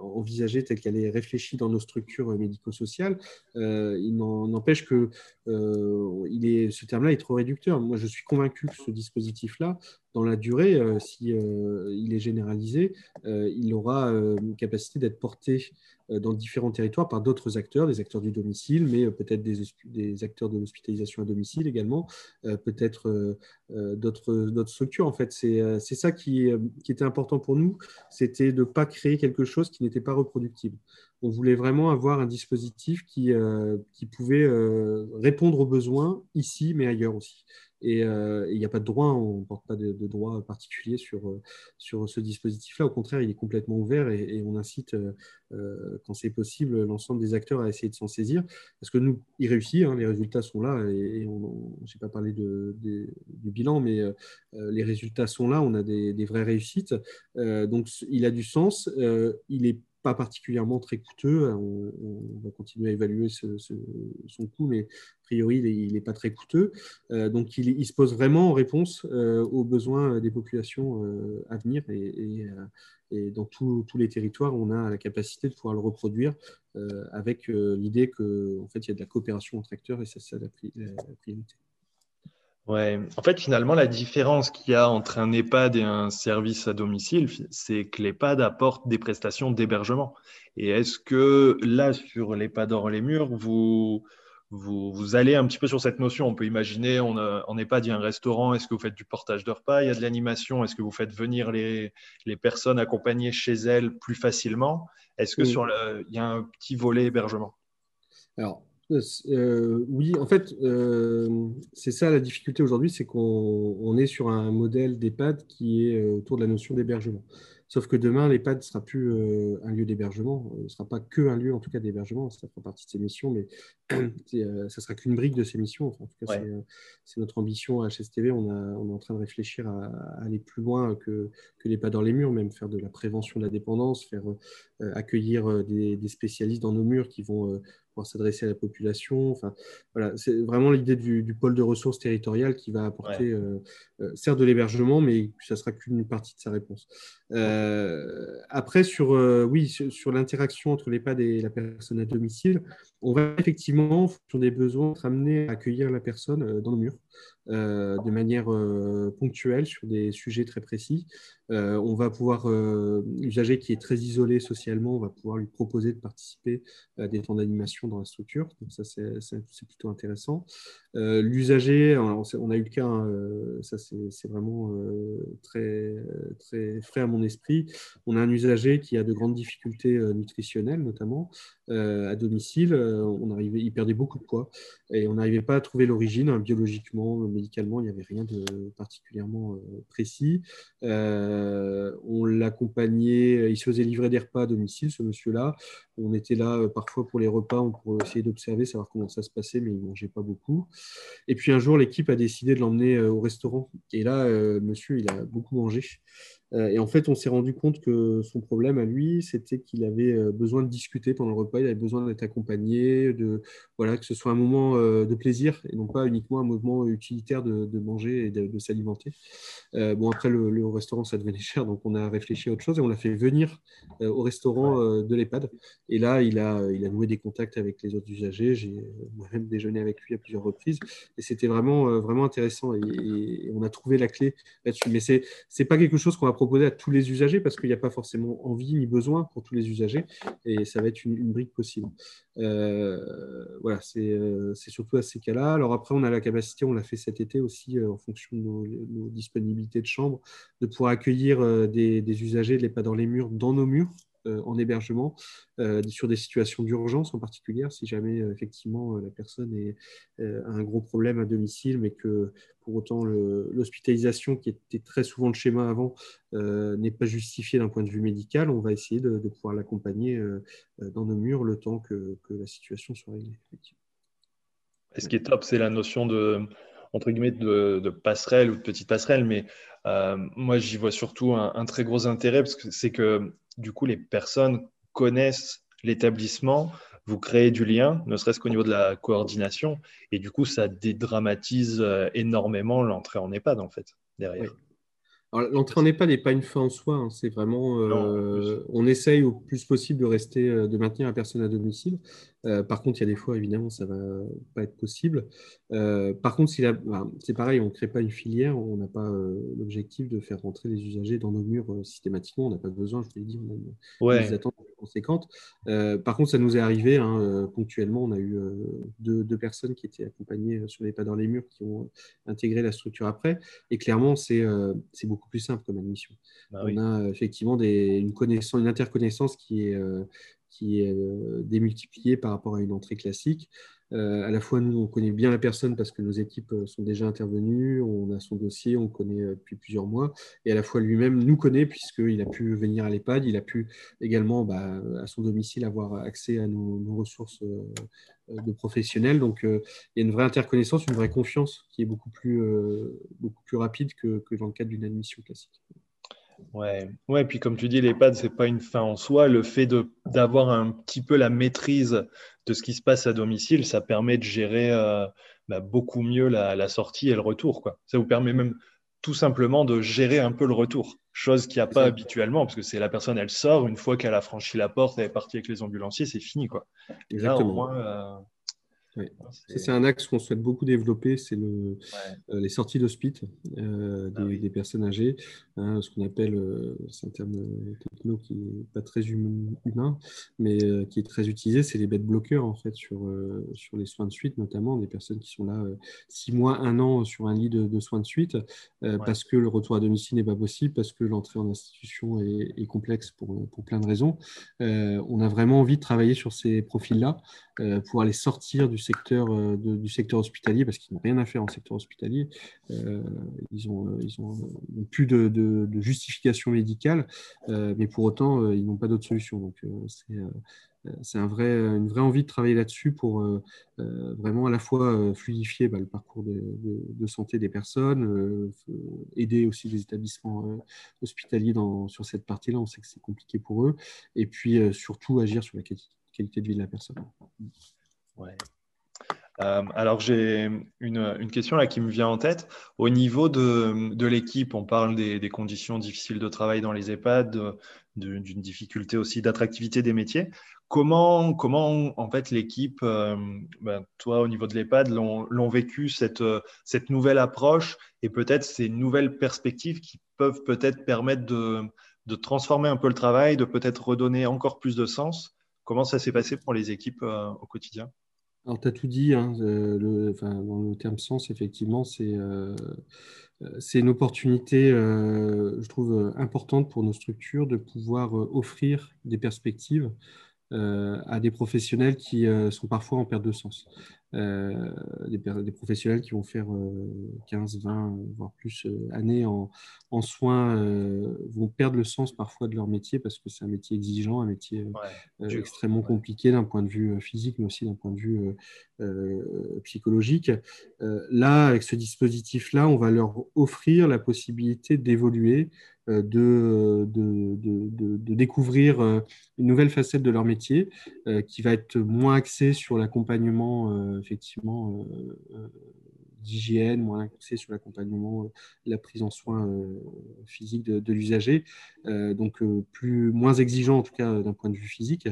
Speaker 2: envisagée, telle qu'elle est réfléchie dans nos structures médico-sociales, il n'empêche que il est, ce terme-là est trop réducteur. Moi, je suis convaincu que ce dispositif-là, dans la durée, si il est généralisé, il aura une capacité d'être porté dans différents territoires par d'autres acteurs, des acteurs du domicile, mais peut-être des, acteurs de l'hospitalisation à domicile également, euh, peut-être euh, euh, d'autres structures. En fait, c'est ça qui, qui, était important pour nous, c'était de ne pas créer quelque chose qui n'était pas reproductible. On voulait vraiment avoir un dispositif qui, qui pouvait répondre aux besoins ici, mais ailleurs aussi. Et il n'y a pas de droit, on ne porte pas de, droit particulier sur, sur ce dispositif-là. Au contraire, il est complètement ouvert et, on incite, quand c'est possible, l'ensemble des acteurs à essayer de s'en saisir. Parce que nous, il réussit, hein, les résultats sont là. Et, on je n'ai pas parlé du bilan, mais les résultats sont là. On a des vraies réussites. donc, il a du sens. il est pas particulièrement très coûteux. On, va continuer à évaluer son coût, mais a priori, il n'est pas très coûteux. donc, il, se pose vraiment en réponse aux besoins des populations à venir. Et, dans tous les territoires, on a la capacité de pouvoir le reproduire avec l'idée qu'en en fait, il y a de la coopération entre acteurs et c'est ça la priorité.
Speaker 1: Ouais, en fait, finalement, la différence qu'il y a entre un EHPAD et un service à domicile, c'est que l'EHPAD apporte des prestations d'hébergement. Et est-ce que là, sur l'EHPAD hors les murs, vous, vous, allez un petit peu sur cette notion? On peut imaginer, on, en EHPAD, il y a un restaurant, est-ce que vous faites du portage de repas? Il y a de l'animation, est-ce que vous faites venir les, les, personnes accompagnées chez elles plus facilement? Est-ce que sur le, il y a un petit volet hébergement?
Speaker 2: Alors, euh, oui, en fait, euh, c'est ça la difficulté aujourd'hui, c'est qu'on est sur un modèle d'EHPAD qui est euh, autour de la notion d'hébergement. Sauf que demain, l'EHPAD ne sera plus euh, un lieu d'hébergement, euh, ne sera pas que un lieu en tout cas d'hébergement, ça fera partie de ses missions, mais euh, ça sera qu'une brique de ses missions. en tout cas, c'est notre ambition à HSTV. On, on, est en train de réfléchir à, aller plus loin que, que l'EHPAD dans les murs, même faire de la prévention de la dépendance, faire accueillir des, spécialistes dans nos murs qui vont pouvoir s'adresser à la population. Enfin, voilà, c'est vraiment l'idée du, pôle de ressources territoriales qui va apporter, certes, de l'hébergement, mais ça sera qu'une partie de sa réponse. Euh, après, sur, euh, oui, sur, l'interaction entre l'EHPAD et la personne à domicile, on va effectivement, en fonction des besoins, être amené à accueillir la personne euh, dans le mur. Euh, de manière euh, ponctuelle sur des sujets très précis. Euh, on va pouvoir, l'usager qui est très isolé socialement, on va pouvoir lui proposer de participer à des temps d'animation dans la structure. Donc ça, c'est plutôt intéressant. l'usager, on, a eu le cas, hein, ça c'est vraiment très, très frais à mon esprit. On a un usager qui a de grandes difficultés nutritionnelles, notamment à domicile. on arrivait, il perdait beaucoup de poids et on n'arrivait pas à trouver l'origine hein, biologiquement médicalement, il n'y avait rien de particulièrement euh, précis. Euh, on l'accompagnait, il se faisait livrer des repas à domicile, ce monsieur-là. On était là euh, parfois pour les repas, pour essayer d'observer, savoir comment ça se passait, mais il ne mangeait pas beaucoup. Et puis un jour, l'équipe a décidé de l'emmener au restaurant. Et là, monsieur, il a beaucoup mangé. Euh, et en fait, on s'est rendu compte que son problème à lui, c'était qu'il avait euh, besoin de discuter pendant le repas, il avait besoin d'être accompagné, de, voilà, que ce soit un moment euh, de plaisir et non pas uniquement un moment utilitaire de, manger et de, s'alimenter. bon, après, le, restaurant, ça devenait cher, donc on a réfléchi à autre chose et on l'a fait venir au restaurant de l'EHPAD. Et là, il a, noué des contacts avec les autres usagers. J'ai moi-même déjeuné avec lui à plusieurs reprises et c'était vraiment, vraiment intéressant et, on a trouvé la clé là-dessus. Mais ce n'est pas quelque chose qu'on va proposer à tous les usagers parce qu'il n'y a pas forcément envie ni besoin pour tous les usagers et ça va être une, brique possible. Euh, voilà, euh, c'est surtout à ces cas-là. Alors après, on a la capacité, on l'a fait cet été aussi euh, en fonction de nos, disponibilités de chambre, de pouvoir accueillir des, des usagers de l'EHPAD dans les murs, dans nos murs. Euh, en hébergement euh, sur des situations d'urgence en particulier, si jamais euh, effectivement la personne a un gros problème à domicile, mais que pour autant l'hospitalisation, qui était très souvent le schéma avant, n'est pas justifiée d'un point de vue médical, on va essayer de, pouvoir l'accompagner dans nos murs le temps que, la situation soit réglée.
Speaker 1: ce qui est top, c'est la notion de, entre guillemets, de, passerelle ou de petite passerelle, mais moi, j'y vois surtout un, très gros intérêt parce que c'est que du coup, les personnes connaissent l'établissement, vous créez du lien, ne serait-ce qu'au niveau de la coordination, et du coup, ça dédramatise euh, énormément l'entrée en EHPAD, en fait, derrière.
Speaker 2: L'entrée en EHPAD n'est pas une fin en soi, hein. c'est vraiment, euh, on essaye au plus possible de rester, euh, de maintenir la personne à domicile. Euh, par contre, il y a des fois, évidemment, ça ne va pas être possible. par contre, c'est pareil, on ne crée pas une filière, on n'a pas l'objectif de faire rentrer les usagers dans nos murs systématiquement, on n'a pas besoin, je vous l'ai dit, on a des attentes conséquentes. par contre, ça nous est arrivé hein, ponctuellement, on a eu deux, deux, personnes qui étaient accompagnées sur les pas dans les murs qui ont intégré la structure après, et clairement, c'est beaucoup plus simple comme admission. Bah on a effectivement des, une, connaissance, une interconnaissance qui est, euh, qui est euh, démultipliée par rapport à une entrée classique. Euh, à la fois, nous, on connaît bien la personne parce que nos équipes sont déjà intervenues, on a son dossier, on connaît depuis plusieurs mois, et à la fois lui-même nous connaît puisqu'il a pu venir à l'EHPAD, il a pu également bah, à son domicile avoir accès à nos, ressources de professionnels. Donc, il y a une vraie interconnaissance, une vraie confiance qui est beaucoup plus, beaucoup plus rapide que dans le cadre d'une admission classique.
Speaker 1: Ouais, ouais, puis comme tu dis, l'EHPAD, ce n'est pas une fin en soi. Le fait d'avoir un petit peu la maîtrise de ce qui se passe à domicile, ça permet de gérer euh, bah, beaucoup mieux la, sortie et le retour. Quoi. Ça vous permet même tout simplement de gérer un peu le retour, chose qu'il n'y a pas habituellement, parce que c'est la personne, elle sort, une fois qu'elle a franchi la porte, elle est partie avec les ambulanciers, c'est fini. Quoi.
Speaker 2: Exactement. Euh, c'est un axe qu'on souhaite beaucoup développer, c'est le, euh, les sorties d'hospice euh, ah des, personnes âgées, hein, ce qu'on appelle, euh, c'est un terme techno qui n'est pas très humain, mais qui est très utilisé, c'est les bed bloqueurs en fait sur, sur les soins de suite, notamment des personnes qui sont là six mois, un an sur un lit de, soins de suite, parce que le retour à domicile n'est pas possible, parce que l'entrée en institution est, est complexe pour, pour, plein de raisons. on a vraiment envie de travailler sur ces profils-là, pour aller sortir du secteur, euh, du secteur hospitalier parce qu'ils n'ont rien à faire en secteur hospitalier. Euh, ils ont, euh, ils ont plus de, justification médicale, mais pour autant, ils n'ont pas d'autre solution. Donc, c'est c'est un vrai, une vraie envie de travailler là-dessus pour vraiment à la fois fluidifier bah, le parcours de, santé des personnes, aider aussi les établissements hospitaliers dans, sur cette partie-là. On sait que c'est compliqué pour eux. Et puis surtout agir sur la qualité de vie de la personne.
Speaker 1: Euh, alors j'ai une, question là qui me vient en tête. Au niveau de, l'équipe, on parle des, conditions difficiles de travail dans les EHPAD, d'une difficulté aussi d'attractivité des métiers. Comment, comment en fait l'équipe, euh, ben, toi au niveau de l'EHPAD, l'ont vécu cette, nouvelle approche et peut-être ces nouvelles perspectives qui peuvent peut-être permettre de, de, transformer un peu le travail, de peut-être redonner encore plus de sens? Comment ça s'est passé pour les équipes euh, au quotidien?
Speaker 2: Alors, tu as tout dit, hein, euh, dans le terme sens, effectivement, c'est euh, euh, une opportunité, je trouve, importante pour nos structures de pouvoir offrir des perspectives à des professionnels qui sont parfois en perte de sens. Euh, des, des, professionnels qui vont faire 15, euh, 20, voire plus euh, années en, en soins vont perdre le sens parfois de leur métier parce que c'est un métier exigeant, un métier extrêmement compliqué d'un point de vue physique, mais aussi d'un point de vue psychologique. là, avec ce dispositif-là, on va leur offrir la possibilité d'évoluer, de, de, de, de, découvrir une nouvelle facette de leur métier qui va être moins axée sur l'accompagnement effectivement euh, euh, d'hygiène, moins axé sur l'accompagnement, euh, la prise en soin physique de, l'usager, donc plus moins exigeant en tout cas d'un point de vue physique.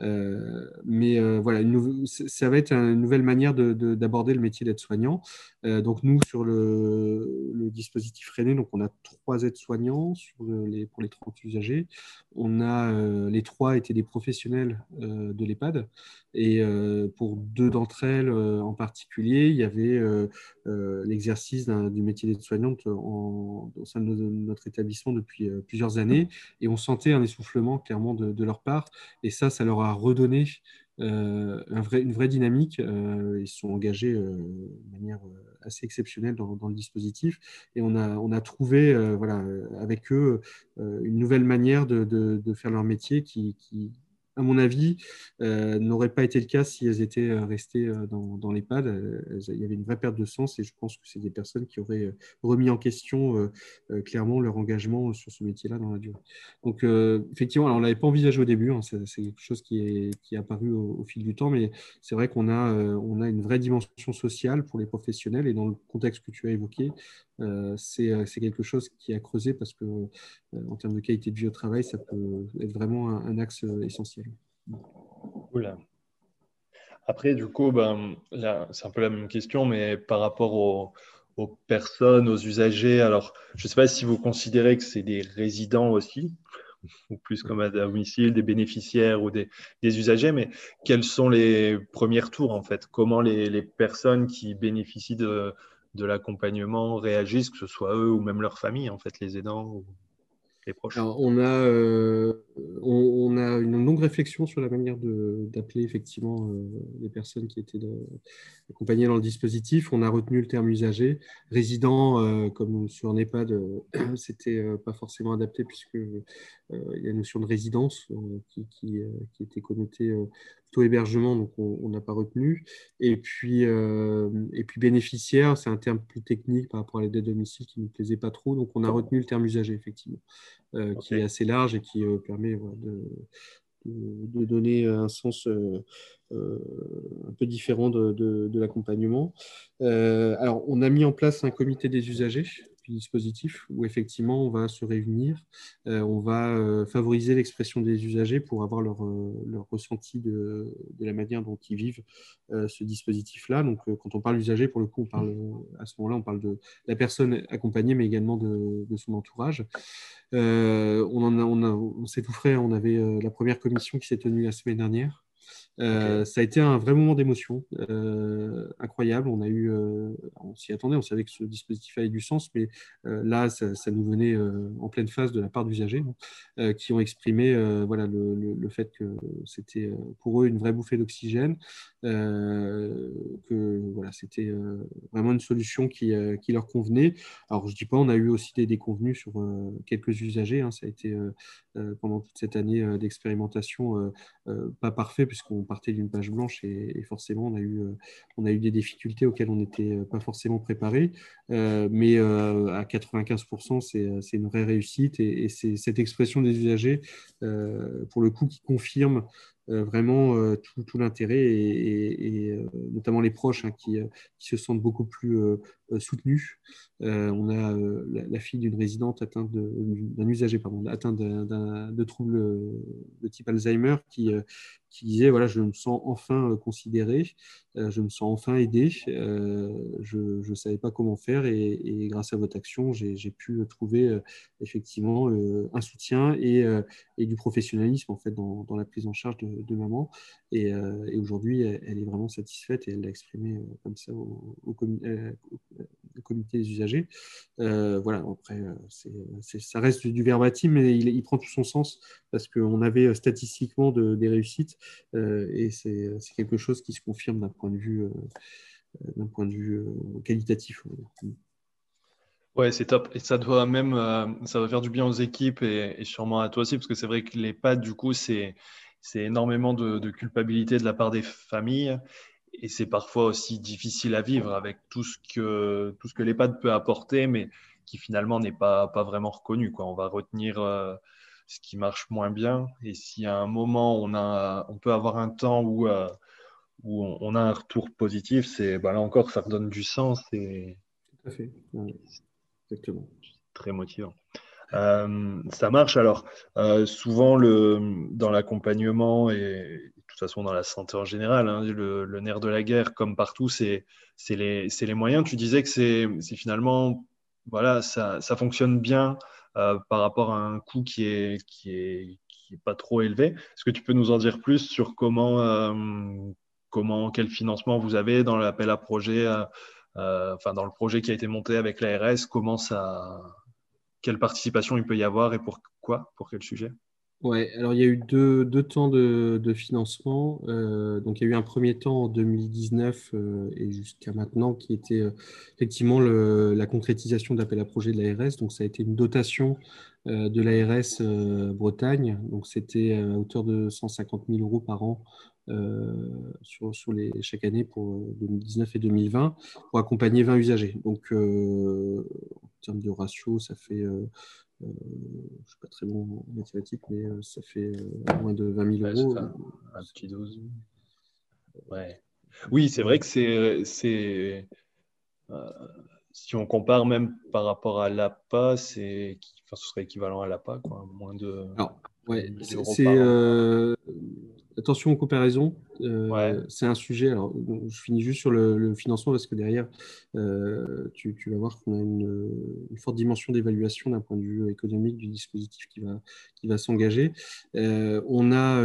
Speaker 2: Mais voilà, ça va être une nouvelle manière d'aborder le métier d'aide-soignant. donc nous, sur le, dispositif René, donc on a trois aides-soignants pour les 30 usagers. On a, les trois étaient des professionnels de l'EHPAD. Et euh, pour deux d'entre elles euh, en particulier, il y avait euh, l'exercice du métier d'aide-soignante au sein de notre établissement depuis plusieurs années. Et on sentait un essoufflement clairement de, leur part. Et ça, ça leur a un vrai, une vraie dynamique. ils se sont engagés de manière assez exceptionnelle dans, le dispositif. Et on a, trouvé voilà, avec eux une nouvelle manière de, faire leur métier qui à mon avis, euh, n'aurait pas été le cas si elles étaient euh, restées euh, dans, dans l'EHPAD. Il y avait une vraie perte de sens et je pense que c'est des personnes qui auraient remis en question clairement leur engagement sur ce métier-là dans la durée. Donc, effectivement, on ne l'avait pas envisagé au début, hein, c'est quelque chose qui est, apparu au, fil du temps, mais c'est vrai qu'on a, on a une vraie dimension sociale pour les professionnels et dans le contexte que tu as évoqué, c'est quelque chose qui a creusé parce que en termes de qualité de vie au travail, ça peut être vraiment un axe essentiel.
Speaker 1: Après, du coup, ben, c'est un peu la même question, mais par rapport aux, personnes, aux usagers, alors je ne sais pas si vous considérez que c'est des résidents aussi, ou plus comme à domicile, des bénéficiaires ou des, usagers, mais quels sont les premiers tours en fait? Comment les, personnes qui bénéficient de, l'accompagnement réagissent, que ce soit eux ou même leur famille, en fait, les aidants
Speaker 2: on, a, euh, on, a une longue réflexion sur la manière d'appeler effectivement euh, les personnes qui étaient accompagnées dans le dispositif. On a retenu le terme usager. Résident, euh, comme sur un EHPAD, c'était pas forcément adapté puisque il y a une notion de résidence qui, qui, qui, était connotée hébergement, donc on n'a pas retenu. Et puis, et puis bénéficiaire, c'est un terme plus technique par rapport à l'aide à domicile qui ne nous plaisait pas trop. Donc on a retenu le terme usager, effectivement, qui est assez large et qui permet de, de, donner un sens un peu différent de, de l'accompagnement. alors, on a mis en place un comité des usagers dispositif où effectivement on va se réunir, euh, on va euh, favoriser l'expression des usagers pour avoir leur, euh, leur ressenti de, de, la manière dont ils vivent ce dispositif-là. Donc quand on parle d'usager, pour le coup, on parle à ce moment-là, on parle de la personne accompagnée, mais également de, de son entourage. on, s'est tout on avait la première commission qui s'est tenue la semaine dernière. Euh, ça a été un vrai moment d'émotion euh, incroyable. On a eu, euh, on s'y attendait, on savait que ce dispositif avait du sens, mais là, ça, nous venait en pleine phase de la part d'usagers hein, qui ont exprimé voilà, le, fait que c'était pour eux une vraie bouffée d'oxygène, que voilà, c'était vraiment une solution qui, leur convenait. Alors, je dis pas, on a eu aussi des déconvenus sur quelques usagers. Hein. ça a été pendant toute cette année d'expérimentation pas parfait puisqu'on partait d'une page blanche et, forcément on a, eu, euh, on a eu des difficultés auxquelles on n'était euh, pas forcément préparé. Euh, mais à 95%, c'est une vraie réussite et c'est cette expression des usagers, pour le coup, qui confirme vraiment tout, l'intérêt et, notamment les proches hein, qui, qui, se sentent beaucoup plus soutenus. on a la, fille d'une résidente atteinte d'un usager pardon, atteint de troubles de type Alzheimer qui, qui disait voilà, je me sens enfin euh, considéré, euh, je me sens enfin aidé, euh, je ne savais pas comment faire et, grâce à votre action, j'ai pu trouver effectivement un soutien et, et, du professionnalisme en fait dans, dans, la prise en charge de, maman. Et, aujourd'hui, elle, est vraiment satisfaite et elle l'a exprimé comme ça au, au, comité des usagers. voilà, après, ça reste du verbatim, mais il, prend tout son sens parce qu'on avait statistiquement de, des réussites euh, et c'est quelque chose qui se confirme d'un point de vue, euh, point de vue euh, qualitatif.
Speaker 1: Ouais, c'est top. Et ça doit même, ça va faire du bien aux équipes et, sûrement à toi aussi, parce que c'est vrai que les pads, du coup, c'est énormément de, culpabilité de la part des familles. Et c'est parfois aussi difficile à vivre avec tout ce que, tout ce que l'EHPAD peut apporter, mais qui finalement n'est pas, pas vraiment reconnu. Quoi. On va retenir ce qui marche moins bien. Et si à un moment on, a, on peut avoir un temps où, euh, où on a un retour positif, c'est bah là encore, ça redonne du sens. Et...
Speaker 2: Tout à fait. Exactement.
Speaker 1: Très motivant. Euh, ça marche alors. Euh, souvent, le, dans l'accompagnement et de toute façon dans la santé en général, hein, le, nerf de la guerre, comme partout, c'est les, les, moyens. Tu disais que c'est finalement, voilà, ça, ça fonctionne bien euh, par rapport à un coût qui est, qui est, qui est pas trop élevé. Est-ce que tu peux nous en dire plus sur comment, comment quel financement vous avez dans l'appel à projet, enfin dans le projet qui a été monté avec l'ARS, comment ça, quelle participation il peut y avoir et pourquoi, pour quel sujet?
Speaker 2: Ouais, alors il y a eu deux, deux temps de, de financement. Euh, donc il y a eu un premier temps en 2019 euh, et jusqu'à maintenant qui était euh, effectivement la concrétisation d'appel à projet de l'ARS. Donc ça a été une dotation de l'ARS Bretagne. Donc c'était à hauteur de 150 000 euros par an sur, sur les, chaque année pour 2019 et 2020 pour accompagner 20 usagers. Donc en termes de ratio, ça fait euh, je ne suis pas très bon en mathématiques, mais euh, ça fait euh, moins de 20 000 euros.
Speaker 1: un, petit dose. Ouais. Oui, c'est vrai que c'est. si on compare même par rapport à l'APA, c'est, enfin, ce serait équivalent à l'APA, quoi, moins de.
Speaker 2: Alors, ouais, c'est, attention aux comparaisons. Euh, c'est un sujet. Alors, je finis juste sur le, financement parce que derrière, euh, tu, vas voir qu'on a une, forte dimension d'évaluation d'un point de vue économique du dispositif qui va, qui va s'engager. Euh, on a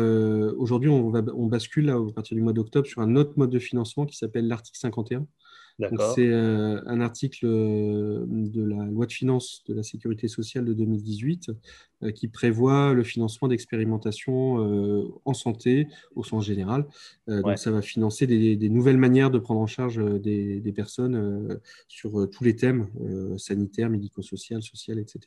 Speaker 2: aujourd'hui, on, on bascule là, à partir du mois d'octobre sur un autre mode de financement qui s'appelle l'article 51. C'est un article de la loi de finances de la sécurité sociale de 2018 qui prévoit le financement d'expérimentations en santé au sens général. Donc, ça va financer des, nouvelles manières de prendre en charge des, des personnes sur tous les thèmes sanitaires, médico-social, social, etc.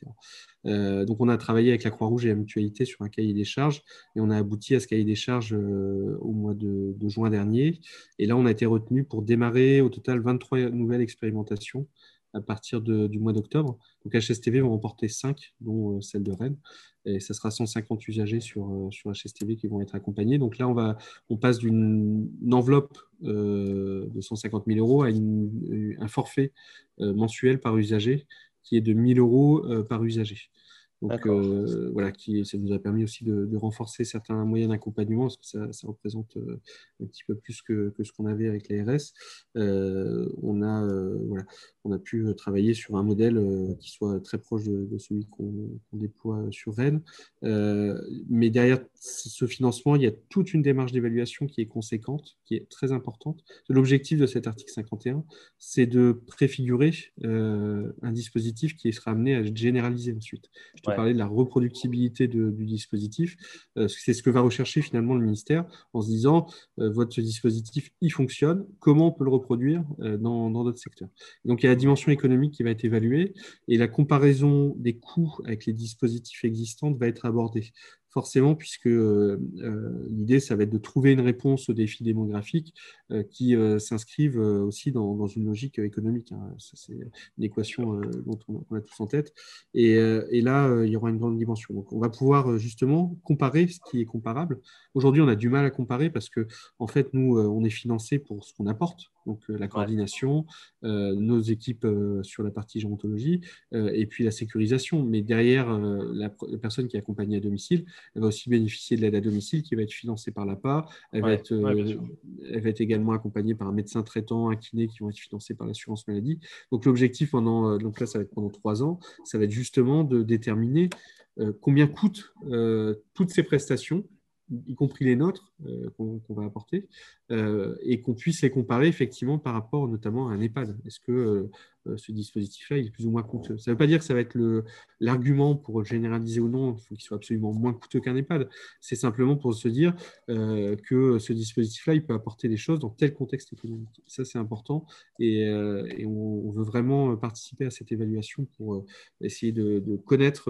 Speaker 2: donc, on a travaillé avec la Croix-Rouge et la Mutualité sur un cahier des charges et on a abouti à ce cahier des charges au mois de, de juin dernier. Et là, on a été retenu pour démarrer au total 23 nouvelles expérimentations à partir du mois d'octobre. Donc HSTV vont remporter 5, dont euh, celle de Rennes. Et ça sera 150 usagers sur, euh, sur HSTV qui vont être accompagnés. Donc là, on, va, on passe d'une enveloppe euh, de 150 000 euros à un forfait mensuel par usager qui est de 1000 euros par usager. Donc euh, voilà, qui, ça nous a permis aussi de, renforcer certains moyens d'accompagnement, parce que ça, représente euh, un petit peu plus que, ce qu'on avait avec l'ARS. Euh, on, a, voilà, on a pu travailler sur un modèle qui soit très proche de, celui qu'on déploie sur Rennes. mais derrière ce financement, il y a toute une démarche d'évaluation qui est conséquente, qui est très importante. L'objectif de cet article 51, c'est de préfigurer un dispositif qui sera amené à être généralisé ensuite parler de la reproductibilité du dispositif. Euh, c'est ce que va rechercher finalement le ministère en se disant euh, votre dispositif, il fonctionne, comment on peut le reproduire euh, dans d'autres secteurs. Donc il y a la dimension économique qui va être évaluée et la comparaison des coûts avec les dispositifs existants va être abordée forcément, puisque euh, euh, l'idée, ça va être de trouver une réponse aux défis démographiques euh, qui s'inscrivent aussi dans, une logique économique. Hein. C'est une équation dont on, a tous en tête. Et, là, il y aura une grande dimension. Donc, on va pouvoir justement comparer ce qui est comparable. Aujourd'hui, on a du mal à comparer parce que, en fait, nous, on est financé pour ce qu'on apporte, donc la coordination, nos équipes sur la partie gérontologie, et puis la sécurisation. Mais derrière, la, la personne qui est accompagnée à domicile, elle va aussi bénéficier de l'aide à domicile qui va être financée par l'APA. Elle, va être, euh, elle va être également accompagnée par un médecin traitant, un kiné qui vont être financés par l'assurance maladie. Donc l'objectif pendant, euh, donc là, ça va être pendant trois ans, ça va être justement de déterminer euh, combien coûtent toutes ces prestations y compris les nôtres euh, qu'on va apporter, euh, et qu'on puisse les comparer effectivement par rapport notamment à un EHPAD. Est-ce que euh, ce dispositif-là est plus ou moins coûteux? Ça ne veut pas dire que ça va être l'argument pour généraliser ou non, il faut qu'il soit absolument moins coûteux qu'un EHPAD. C'est simplement pour se dire que ce dispositif-là, il peut apporter des choses dans tel contexte économique. Ça, c'est important, et, on, veut vraiment participer à cette évaluation pour essayer de, connaître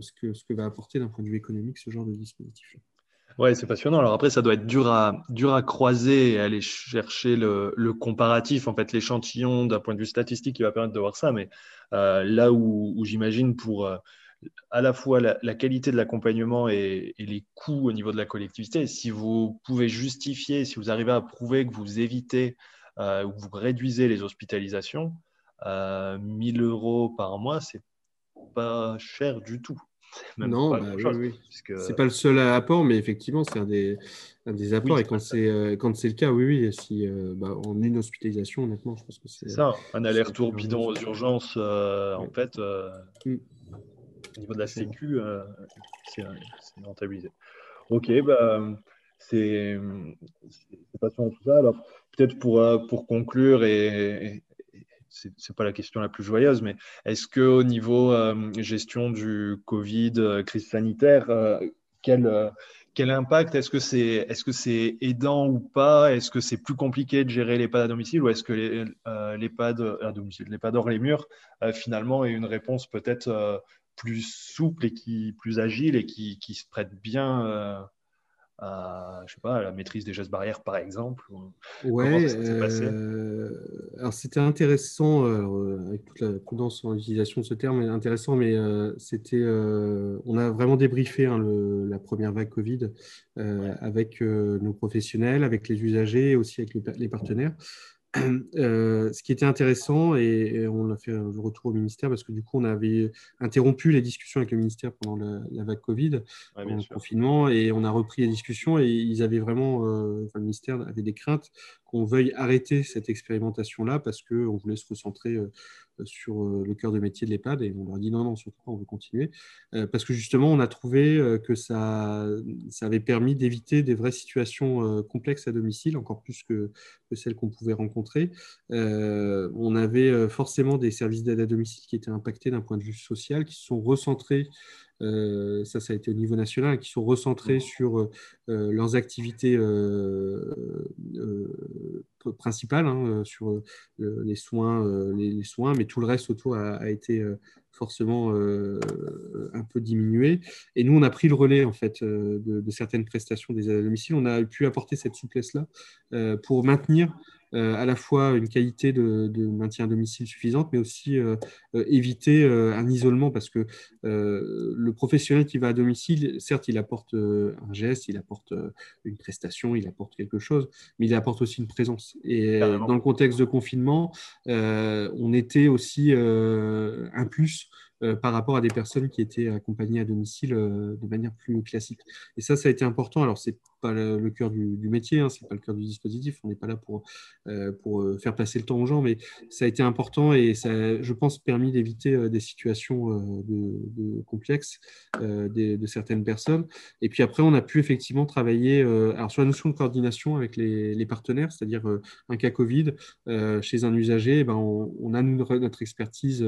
Speaker 2: ce, que, ce que va apporter d'un point de vue économique ce genre de dispositif.
Speaker 1: Ouais, c'est passionnant. Alors après, ça doit être dur à, dur à croiser et aller chercher le, le comparatif, en fait, l'échantillon d'un point de vue statistique qui va permettre de voir ça. Mais euh, là où, j'imagine pour euh, à la fois la, qualité de l'accompagnement et, les coûts au niveau de la collectivité, si vous pouvez justifier, si vous arrivez à prouver que vous évitez euh, ou vous réduisez les hospitalisations, 1000 euros par mois, c'est pas cher du tout
Speaker 2: non, bah, oui, c'est pas le seul apport, mais effectivement, c'est un des, un des apports. et quand c'est euh, quand c'est le cas, oui, oui, si euh, bah, en une hospitalisation, honnêtement, je pense que c'est
Speaker 1: ça. Un aller-retour bidon aux urgences, euh, en fait, mm. au niveau de la Sécu, c'est rentabilisé. Ok, bah, c'est passionnant tout ça. Alors, peut-être pour, pour conclure et, c'est pas la question la plus joyeuse, mais est-ce qu'au niveau euh, gestion du Covid, euh, crise sanitaire, euh, quel, quel impact? Est-ce que c'est est -ce c'est aidant ou pas? Est-ce que c'est plus compliqué de gérer l'EHPAD à domicile? Ou est-ce que l'EHPAD à domicile, l'EHPAD hors les murs, finalement, est une réponse peut-être plus souple et qui, plus agile et qui, qui se prête bien à, je sais pas, la maîtrise des gestes barrières, par exemple
Speaker 2: Ouais, euh, alors c'était intéressant, euh, avec toute la prudence en utilisation de ce terme, intéressant, mais euh, c'était, on a vraiment débriefé hein, le, la première vague Covid avec nos professionnels, avec les usagers et aussi avec les partenaires. Euh, ce qui était intéressant, et, on a fait un retour au ministère parce que du coup, on avait interrompu les discussions avec le ministère pendant la, vague Covid, pendant le confinement, et on a repris les discussions et ils avaient vraiment, euh, enfin, le ministère avait des craintes qu'on veuille arrêter cette expérimentation-là parce qu'on voulait se recentrer euh, sur euh, le cœur de métier de l'EHPAD et on leur a dit non, non, surtout pas, on veut continuer. Euh, parce que justement, on a trouvé que ça, ça avait permis d'éviter des vraies situations complexes à domicile, encore plus que, que celles qu'on pouvait rencontrer. on avait forcément des services d'aide à domicile qui étaient impactés d'un point de vue social, qui se sont recentrés ça, ça a été au niveau national, qui sont recentrés sur leurs activités principales, hein, sur les soins, les, soins, mais tout le reste autour a, été forcément un peu diminué. Et nous, on a pris le relais en fait de, certaines prestations des aides à domicile. On a pu apporter cette souplesse-là pour maintenir euh, à la fois une qualité de, maintien à domicile suffisante, mais aussi euh, euh, éviter un isolement parce que le professionnel qui va à domicile, certes, il apporte un geste, il apporte une prestation, il apporte quelque chose, mais il apporte aussi une présence. Et dans le contexte de confinement, on était aussi un plus euh, par rapport à des personnes qui étaient accompagnées à domicile euh, de manière plus classique. Et ça, ça a été important. Alors, c'est pas le, cœur du, métier, hein, c'est pas le cœur du dispositif. On n'est pas là pour, euh, pour faire passer le temps aux gens, mais ça a été important et ça, je pense, permis d'éviter des situations complexes de, certaines personnes. Et puis après, on a pu effectivement travailler sur la notion de coordination avec les, partenaires, c'est-à-dire un cas Covid chez un usager, eh ben on, a notre expertise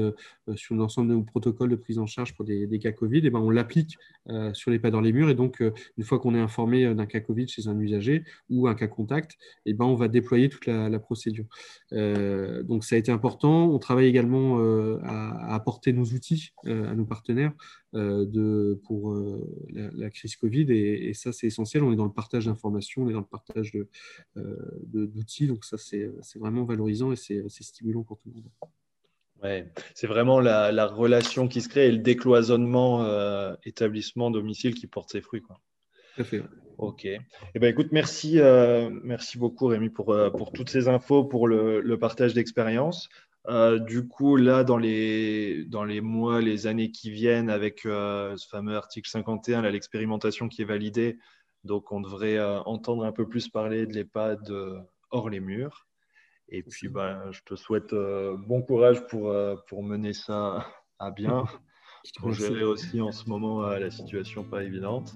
Speaker 2: sur l'ensemble de nos protocole de prise en charge pour des, cas Covid, et ben on l'applique euh, sur les pas dans les murs. Et donc, euh, une fois qu'on est informé euh, d'un cas Covid chez un usager ou un cas contact, et ben on va déployer toute la, procédure. donc, ça a été important. On travaille également à, apporter nos outils à nos partenaires de, pour la, crise Covid. Et, ça, c'est essentiel. On est dans le partage d'informations, on est dans le partage d'outils. Donc, ça, c'est vraiment valorisant et c'est stimulant pour tout le monde.
Speaker 1: Ouais, c'est vraiment la, relation qui se crée et le décloisonnement euh, établissement-domicile qui porte ses fruits. Quoi.
Speaker 2: Tout à fait.
Speaker 1: Ok. Eh ben, écoute, merci, euh, merci beaucoup Rémi pour, euh, pour toutes ces infos, pour le, le partage d'expérience. du coup, là, dans les, dans les mois, les années qui viennent, avec ce fameux article 51, l'expérimentation qui est validée, donc on devrait entendre un peu plus parler de l'EHPAD hors les murs. Et puis, ben, je te souhaite euh, bon courage pour, euh, pour mener ça à bien, pour gérer aussi en ce moment euh, la situation pas évidente.